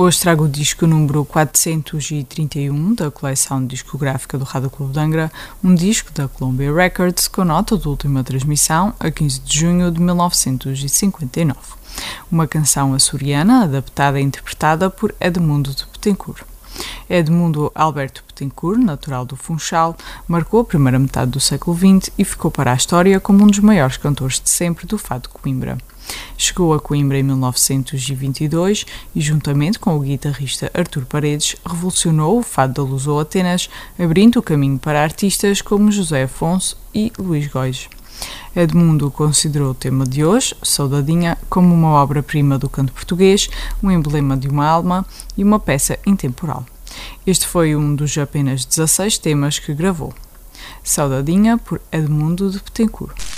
hoje trago o disco número 431 da coleção discográfica do Rádio Clube de Angra, um disco da Columbia Records com nota de última transmissão a 15 de junho de 1959. Uma canção açoriana adaptada e interpretada por Edmundo de Betancourt. Edmundo Alberto Betancourt, natural do Funchal, marcou a primeira metade do século XX e ficou para a história como um dos maiores cantores de sempre do fado Coimbra. Chegou a Coimbra em 1922 e, juntamente com o guitarrista Artur Paredes, revolucionou o fado da Luz ou Atenas, abrindo o caminho para artistas como José Afonso e Luís Góis. Edmundo considerou o tema de hoje, Saudadinha, como uma obra-prima do canto português, um emblema de uma alma e uma peça intemporal. Este foi um dos apenas 16 temas que gravou. Saudadinha por Edmundo de Betancourt.